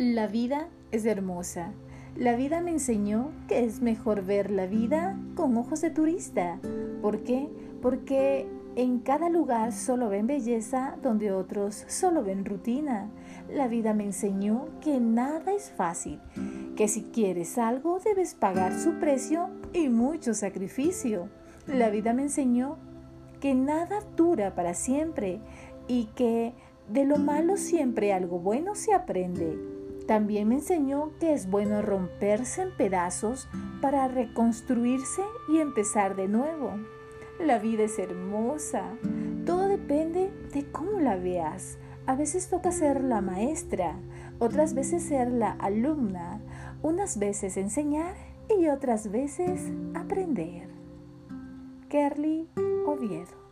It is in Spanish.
La vida es hermosa. La vida me enseñó que es mejor ver la vida con ojos de turista. ¿Por qué? Porque en cada lugar solo ven belleza donde otros solo ven rutina. La vida me enseñó que nada es fácil, que si quieres algo debes pagar su precio y mucho sacrificio. La vida me enseñó que nada dura para siempre y que de lo malo siempre algo bueno se aprende. También me enseñó que es bueno romperse en pedazos para reconstruirse y empezar de nuevo. La vida es hermosa. Todo depende de cómo la veas. A veces toca ser la maestra, otras veces ser la alumna, unas veces enseñar y otras veces aprender. Kerly Oviedo